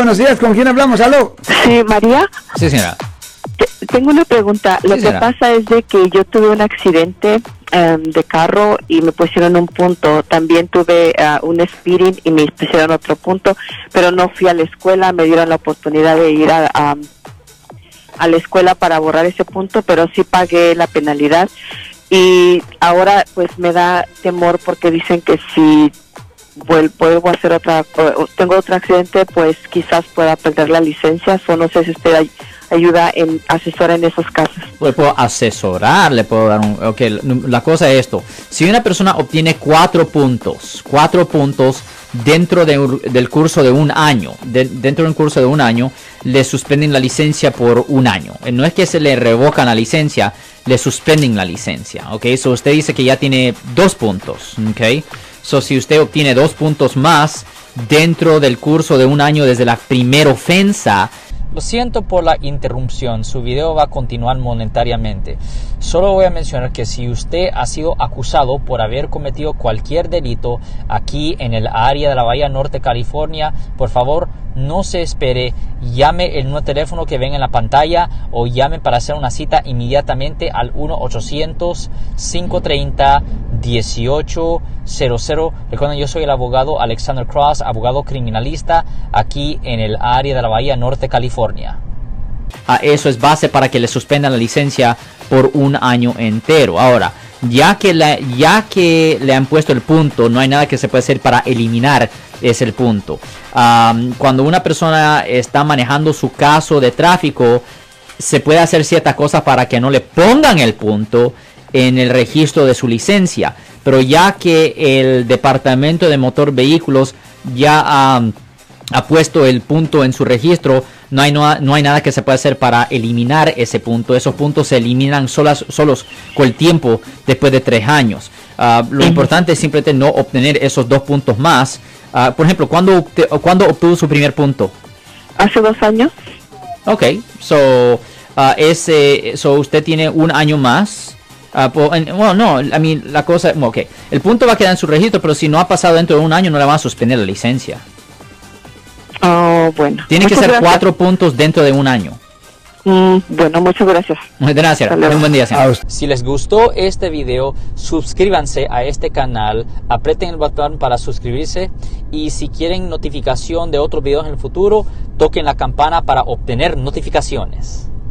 Buenos días, ¿con quién hablamos? ¿Aló? Sí, María. Sí, señora. Te- Tengo una pregunta. Lo Sí, que señora. pasa es de que yo tuve un accidente em, de carro y me pusieron un punto. También tuve ah, un speeding y me pusieron otro punto, pero no fui a la escuela. Me dieron la oportunidad de ir a, a, a la escuela para borrar ese punto, pero sí pagué la penalidad. Y ahora pues me da temor porque dicen que si vuelvo a hacer otra, tengo otro accidente, pues quizás pueda perder la licencia. O no sé si usted ay- ayuda en asesora en esos casos. Le puedo asesorar, le puedo dar un... Ok, la cosa es esto. Si una persona obtiene cuatro puntos, cuatro puntos dentro de del curso de un año, de- dentro de un curso de un año, le suspenden la licencia por un año. Eh, No es que se le revocan la licencia, le suspenden la licencia. Ok, so usted dice que ya tiene dos puntos. Ok, so si usted obtiene dos puntos más dentro del curso de un año desde la primera ofensa, lo siento por la interrupción, su video va a continuar monetariamente. Solo voy a mencionar que si usted ha sido acusado por haber cometido cualquier delito aquí en el área de la Bahía Norte, California, por favor no se espere, llame el nuevo teléfono que ven en la pantalla o llame para hacer una cita inmediatamente al 1-800-530-1800. Recuerden, yo soy el abogado Alexander Cross, abogado criminalista aquí en el área de la Bahía Norte, California. Ah, eso es base para que le suspendan la licencia por un año entero. Ahora, ya que, ya que le han puesto el punto, no hay nada que se puede hacer para eliminar ese punto. Am, cuando una persona está manejando su caso de tráfico, se puede hacer ciertas cosas para que no le pongan el punto en el registro de su licencia. Pero ya que el Departamento de Motor Vehículos ya ha ha puesto el punto en su registro, no hay, no, no hay nada que se pueda hacer para eliminar ese punto. Esos puntos se eliminan solas, solos con el tiempo después de tres años. Ah, lo importante es simplemente no obtener esos dos puntos más. Ah, por ejemplo, ¿cuándo, ¿cuándo obtuvo su primer punto? Hace dos años. Ok, so, ah, ese, so usted tiene un año más. Bueno, no, I mean, la cosa, ok, el punto va a quedar en su registro, pero si no ha pasado dentro de un año no le van a suspender la licencia. Oh, bueno. Tiene que Muchas ser gracias. cuatro puntos dentro de un año. Mm, bueno, muchas gracias. Hasta luego. Un buen día, usted. Si les gustó este video, suscríbanse a este canal, aprieten el botón para suscribirse y si quieren notificación de otros videos en el futuro, toquen la campana para obtener notificaciones.